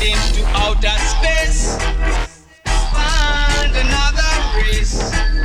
into outer space. Find another race.